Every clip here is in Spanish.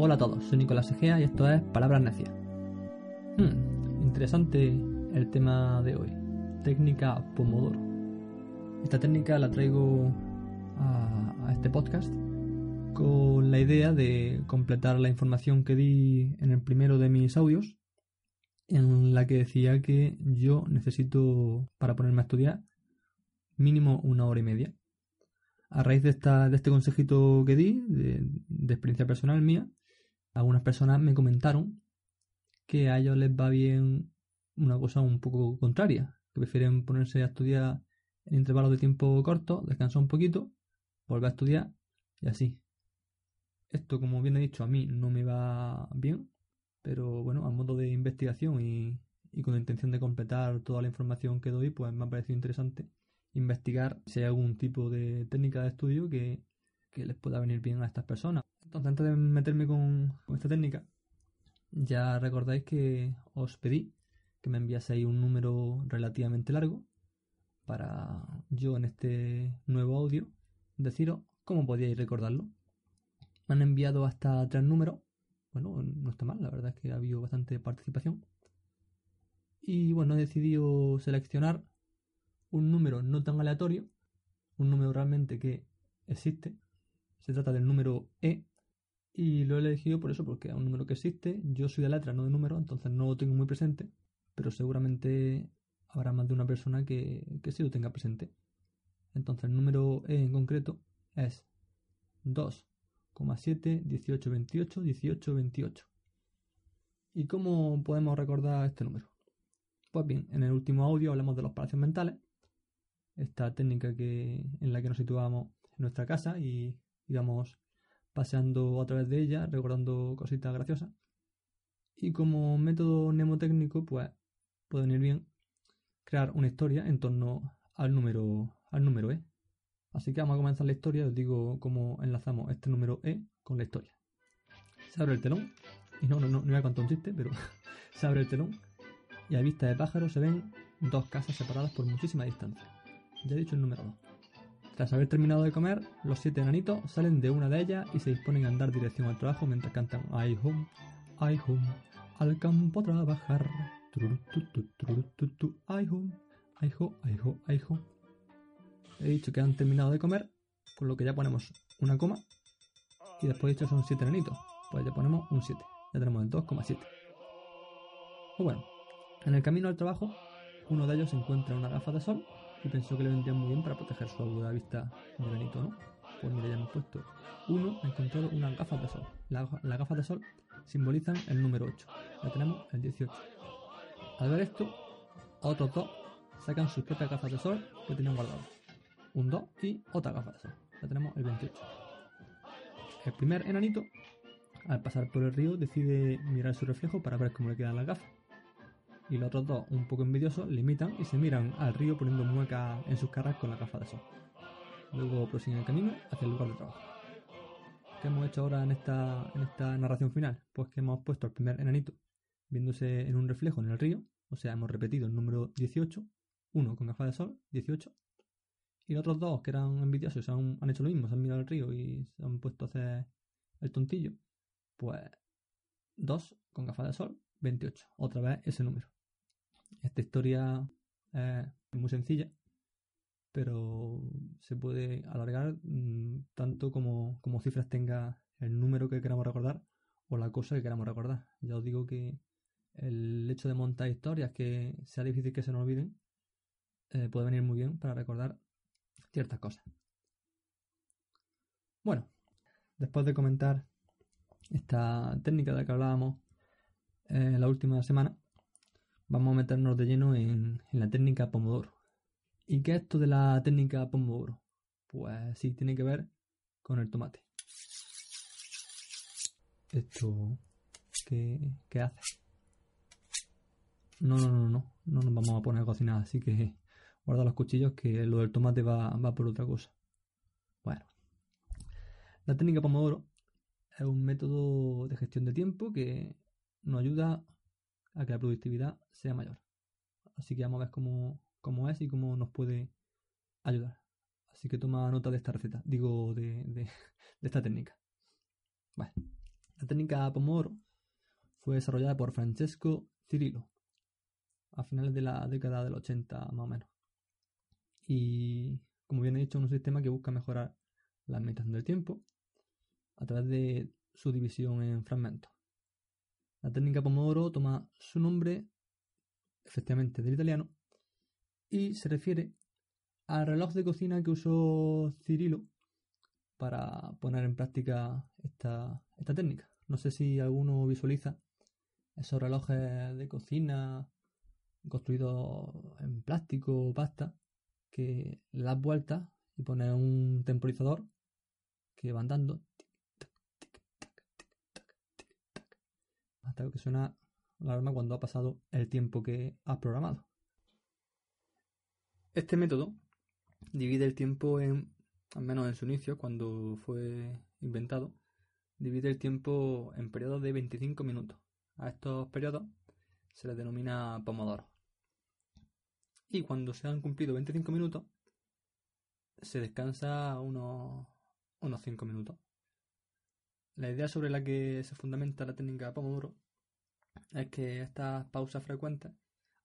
Hola a todos, soy Nicolás Egea y esto es Palabras Necias. Hmm, interesante el tema de hoy. Técnica Pomodoro. Esta técnica la traigo a, este podcast con la idea de completar la información que di en el primero de mis audios, en la que decía que yo necesito, para ponerme a estudiar, mínimo una hora y media. A raíz de, esta, de este consejito que di, de experiencia personal mía, algunas personas me comentaron que a ellos les va bien una cosa un poco contraria, que prefieren ponerse a estudiar en intervalos de tiempo cortos, descansar un poquito, volver a estudiar y así. Esto, como bien he dicho, a mí no me va bien, pero bueno, a modo de investigación y, con intención de completar toda la información que doy, pues me ha parecido interesante investigar si hay algún tipo de técnica de estudio que les pueda venir bien a estas personas. Antes de meterme con, con esta técnica, ya recordáis que os pedí que me enviaseis un número relativamente largo para yo en este nuevo audio deciros cómo podíais recordarlo. Me han enviado hasta tres números. Bueno, no está mal, la verdad es que ha habido bastante participación. Y bueno, he decidido seleccionar un número no tan aleatorio, un número realmente que existe. Se trata del número E. Y lo he elegido por eso, porque es un número que existe. Yo soy de letra, no de número, entonces no lo tengo muy presente. Pero seguramente habrá más de una persona que, que sí lo tenga presente. Entonces el número E en concreto es 2,7, 18, 28, 18, 28. ¿Y cómo podemos recordar este número? Pues bien, en el último audio hablamos de los palacios mentales, esta técnica que, en la que nos situábamos en nuestra casa y íbamos paseando a través de ella, recordando cositas graciosas. Y como método mnemotécnico, pues puede venir bien crear una historia en torno al número, al número E. Así que vamos a comenzar la historia, os digo cómo enlazamos este número E con la historia. Se abre el telón, y no, no, no, no voy a contar un chiste, pero se abre el telón y a vista de pájaro se ven dos casas separadas por muchísima distancia. Ya he dicho el número 2. Tras haber terminado de comer, los siete enanitos salen de una de ellas y se disponen a andar dirección al trabajo mientras cantan I home, I home, al campo a trabajar. I home, I home, I home, I home. He dicho que han terminado de comer, con lo que ya ponemos una coma. Y después he dicho son siete enanitos. Pues ya ponemos un 7. Ya tenemos el 2,7. Pues bueno, en el camino al trabajo, uno de ellos encuentra una gafa de sol y pensó que le vendrían muy bien para proteger su aguda vista de ¿no? Pues mira, ya hemos puesto. Uno ha encontrado unas gafas de sol. Las gafas de sol simbolizan el número 8. Ya tenemos el 18. Al ver esto, otros dos sacan sus propias gafas de sol que tenían guardadas. Un 2 y otra gafa de sol. Ya tenemos el 28. El primer enanito, al pasar por el río, decide mirar su reflejo para ver cómo le quedan las gafas y los otros dos, un poco envidiosos, le imitan y se miran al río poniendo muecas en sus caras con la gafa de sol. Luego prosiguen el camino hacia el lugar de trabajo. ¿Qué hemos hecho ahora en esta, en esta narración final? Pues que hemos puesto al primer enanito viéndose en un reflejo en el río, o sea, hemos repetido el número 18, uno con gafas de sol, 18, y los otros dos que eran envidiosos han, han hecho lo mismo, se han mirado al río y se han puesto a hacer el tontillo, pues dos con gafas de sol, 28, otra vez ese número. Esta historia es muy sencilla, pero se puede alargar mmm, tanto como, como cifras tenga el número que queramos recordar o la cosa que queramos recordar. Ya os digo que el hecho de montar historias que sea difícil que se nos olviden eh, puede venir muy bien para recordar ciertas cosas. Bueno, después de comentar esta técnica de la que hablábamos eh, la última semana, vamos a meternos de lleno en, en, la técnica Pomodoro. ¿Y qué es esto de la técnica Pomodoro? Pues sí, tiene que ver con el tomate. ¿Esto qué, qué hace? No, no, no, no, no nos vamos a poner a cocinar, así que guarda los cuchillos que lo del tomate va, va por otra cosa. Bueno, la técnica Pomodoro es un método de gestión de tiempo que nos ayuda a que la productividad sea mayor. Así que vamos a ver cómo, cómo es y cómo nos puede ayudar. Así que toma nota de esta receta, digo, de, de, esta técnica. Vale. La técnica Pomodoro fue desarrollada por Francesco Cirillo a finales de la década del 80 más o menos. Y como bien he dicho, es un sistema que busca mejorar la administración del tiempo a través de su división en fragmentos. La técnica Pomodoro toma su nombre efectivamente del italiano y se refiere al reloj de cocina que usó Cirilo para poner en práctica esta, técnica. No sé si alguno visualiza esos relojes de cocina construidos en plástico o pasta que le das vueltas y pones un temporizador que van dando hasta que suena la alarma cuando ha pasado el tiempo que has programado. Este método divide el tiempo en, al menos en su inicio, cuando fue inventado, divide el tiempo en periodos de 25 minutos. A estos periodos se les denomina pomodoro. Y cuando se han cumplido 25 minutos, se descansa unos, unos 5 minutos. La idea sobre la que se fundamenta la técnica Pomodoro es que estas pausas frecuentes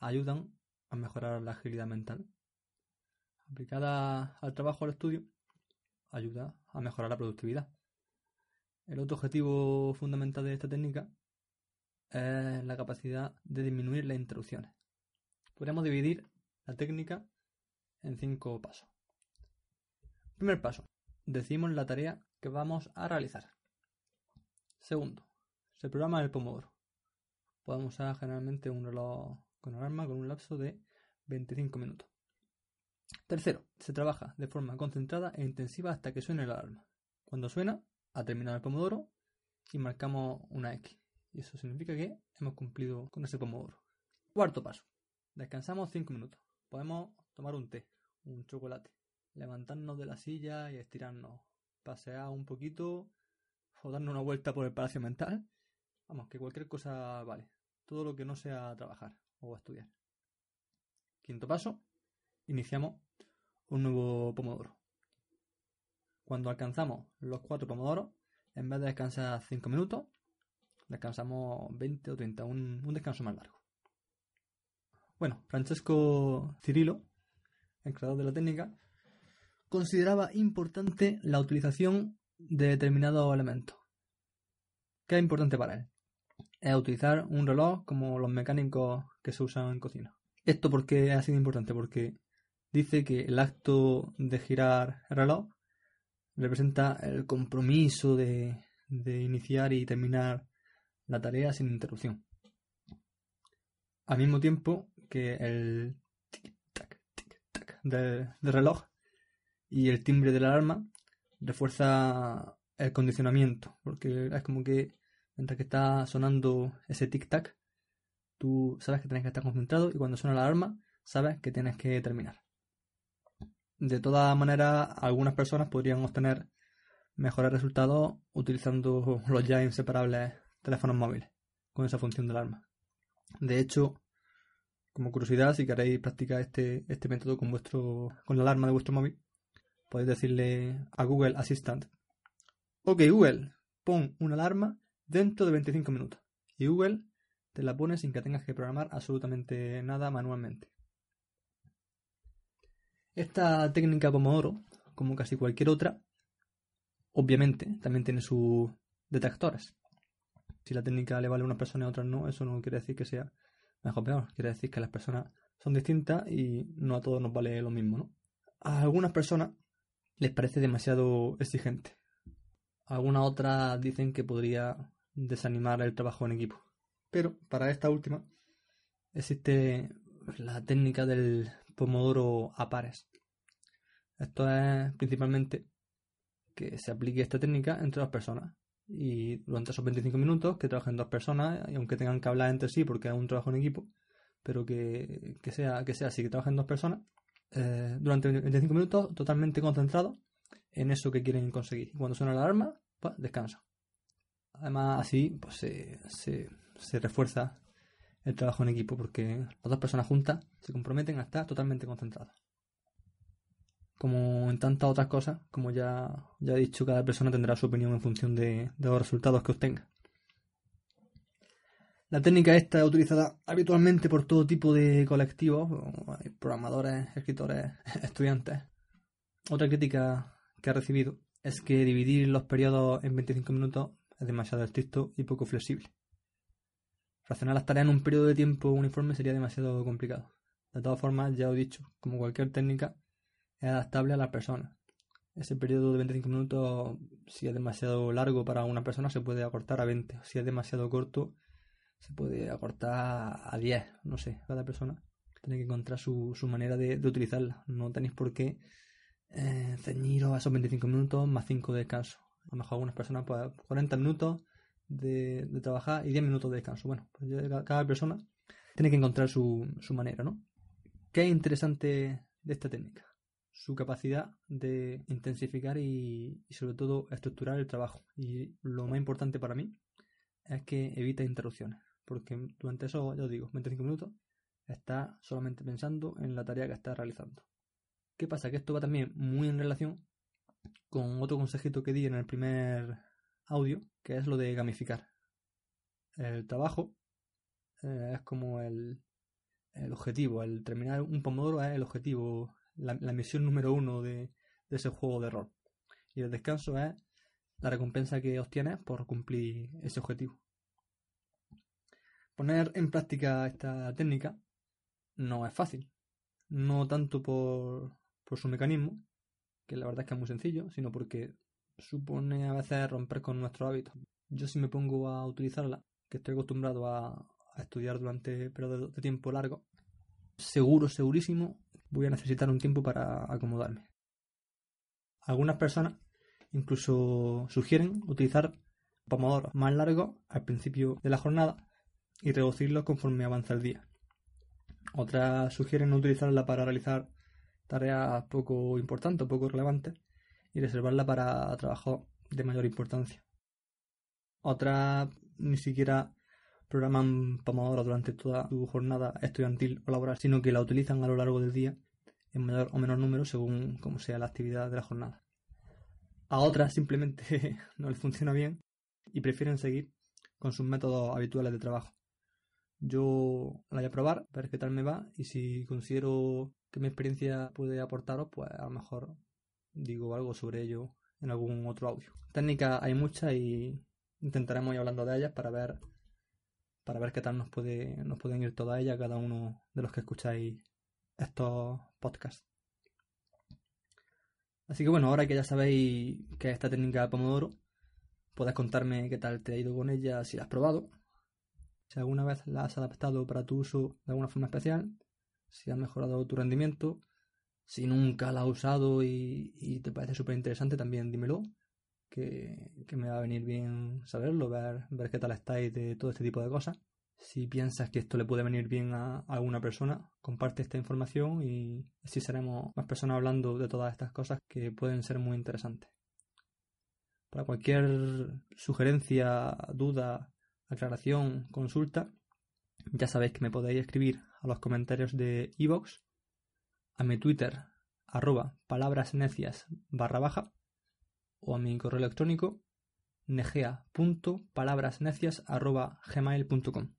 ayudan a mejorar la agilidad mental. Aplicada al trabajo al estudio, ayuda a mejorar la productividad. El otro objetivo fundamental de esta técnica es la capacidad de disminuir las interrupciones. Podríamos dividir la técnica en cinco pasos. Primer paso. Decimos la tarea que vamos a realizar. Segundo. Se programa el pomodoro. Podemos usar generalmente un reloj con alarma con un lapso de 25 minutos. Tercero, se trabaja de forma concentrada e intensiva hasta que suene la alarma. Cuando suena, ha terminado el pomodoro y marcamos una X. Y eso significa que hemos cumplido con ese pomodoro. Cuarto paso. Descansamos 5 minutos. Podemos tomar un té, un chocolate, levantarnos de la silla y estirarnos, pasear un poquito o darnos una vuelta por el palacio mental. Vamos, que cualquier cosa vale. Todo lo que no sea trabajar o estudiar. Quinto paso. Iniciamos un nuevo pomodoro. Cuando alcanzamos los cuatro pomodoros, en vez de descansar 5 minutos, descansamos 20 o 30, un, un descanso más largo. Bueno, Francesco Cirilo, el creador de la técnica, consideraba importante la utilización de determinados elementos. ¿Qué es importante para él? Es utilizar un reloj como los mecánicos que se usan en cocina. ¿Esto por qué ha sido importante? Porque dice que el acto de girar el reloj representa el compromiso de, iniciar y terminar la tarea sin interrupción. Al mismo tiempo que el tic-tac, tic-tac del, reloj y el timbre de la alarma refuerza el condicionamiento, porque es como que mientras que está sonando ese tic-tac, tú sabes que tienes que estar concentrado y cuando suena la alarma, sabes que tienes que terminar. De todas maneras, algunas personas podrían obtener mejores resultados utilizando los ya inseparables teléfonos móviles con esa función de alarma. De hecho, como curiosidad, si queréis practicar este, este método con vuestro, con la alarma de vuestro móvil, podéis decirle a Google Assistant, ok Google, pon una alarma dentro de 25 minutos. Y Google te la pone sin que tengas que programar absolutamente nada manualmente. Esta técnica Pomodoro, como casi cualquier otra, obviamente también tiene sus detractores. Si la técnica le vale a una persona y a otra no, eso no quiere decir que sea mejor o peor. Quiere decir que las personas son distintas y no a todos nos vale lo mismo, ¿no? A algunas personas les parece demasiado exigente. algunas otras dicen que podría desanimar el trabajo en equipo. Pero para esta última existe la técnica del pomodoro a pares. Esto es principalmente que se aplique esta técnica entre dos personas y durante esos 25 minutos que trabajen dos personas, y aunque tengan que hablar entre sí porque es un trabajo en equipo, pero que, sea, que sea así, que trabajen dos personas, eh, durante 25 minutos totalmente concentrados en eso que quieren conseguir. Y cuando suena la alarma, pues descansa. Además, así pues se, se, refuerza el trabajo en equipo porque las dos personas juntas se comprometen a estar totalmente concentradas como en tantas otras cosas, como ya, ya he dicho, cada persona tendrá su opinión en función de, los resultados que obtenga. La técnica esta es utilizada habitualmente por todo tipo de colectivos, programadores, escritores, estudiantes. Otra crítica que ha recibido es que dividir los periodos en 25 minutos es demasiado estricto y poco flexible. Fraccionar las tareas en un periodo de tiempo uniforme sería demasiado complicado. De todas formas, ya he dicho, como cualquier técnica, es adaptable a las personas. Ese periodo de 25 minutos, si es demasiado largo para una persona, se puede acortar a 20. Si es demasiado corto, se puede acortar a 10. No sé, cada persona tiene que encontrar su, manera de, utilizarla. No tenéis por qué eh, ceñiros a esos 25 minutos más 5 de descanso. A lo mejor algunas personas, pues 40 minutos de, trabajar y 10 minutos de descanso. Bueno, pues cada persona tiene que encontrar su, su manera, ¿no? ¿Qué es interesante de esta técnica? Su capacidad de intensificar y, sobre todo estructurar el trabajo. Y lo más importante para mí es que evita interrupciones. Porque durante eso, ya os digo, 25 minutos, está solamente pensando en la tarea que está realizando. ¿Qué pasa? Que esto va también muy en relación con otro consejito que di en el primer audio, que es lo de gamificar. El trabajo eh, es como el, objetivo, el terminar un pomodoro es el objetivo, la, misión número uno de, ese juego de rol. Y el descanso es la recompensa que obtienes por cumplir ese objetivo. Poner en práctica esta técnica no es fácil. No tanto por, su mecanismo, que la verdad es que es muy sencillo, sino porque supone a veces romper con nuestros hábitos. Yo si me pongo a utilizarla, que estoy acostumbrado a, a estudiar durante periodos de tiempo largo, seguro, segurísimo, voy a necesitar un tiempo para acomodarme. Algunas personas incluso sugieren utilizar pomodoros más largos al principio de la jornada y reducirlos conforme avanza el día. Otras sugieren utilizarla para realizar tareas poco importantes, poco relevantes y reservarla para trabajo de mayor importancia. Otras ni siquiera programan Pomodoro durante toda su jornada estudiantil o laboral, sino que la utilizan a lo largo del día en mayor o menor número según como sea la actividad de la jornada. A otras simplemente no les funciona bien y prefieren seguir con sus métodos habituales de trabajo. Yo la voy a probar, ver qué tal me va y si considero que mi experiencia puede aportaros, pues a lo mejor digo algo sobre ello en algún otro audio. Técnicas hay muchas y intentaremos ir hablando de ellas para ver para ver qué tal nos, puede, nos pueden ir todas ellas, cada uno de los que escucháis estos podcasts. Así que bueno, ahora que ya sabéis que es esta técnica de Pomodoro, puedes contarme qué tal te ha ido con ella, si la has probado, si alguna vez la has adaptado para tu uso de alguna forma especial, si has mejorado tu rendimiento, si nunca la has usado y, te parece súper interesante, también dímelo que, me va a venir bien saberlo, ver, ver qué tal estáis de todo este tipo de cosas. Si piensas que esto le puede venir bien a, alguna persona, comparte esta información y así seremos más personas hablando de todas estas cosas que pueden ser muy interesantes. Para cualquier sugerencia, duda, aclaración, consulta, ya sabéis que me podéis escribir a los comentarios de iVoox, a mi Twitter, arroba palabrasnecias barra baja, o a mi correo electrónico negea.palabrasnecias.gmail.com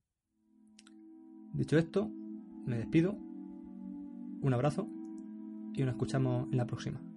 Dicho esto, me despido, un abrazo y nos escuchamos en la próxima.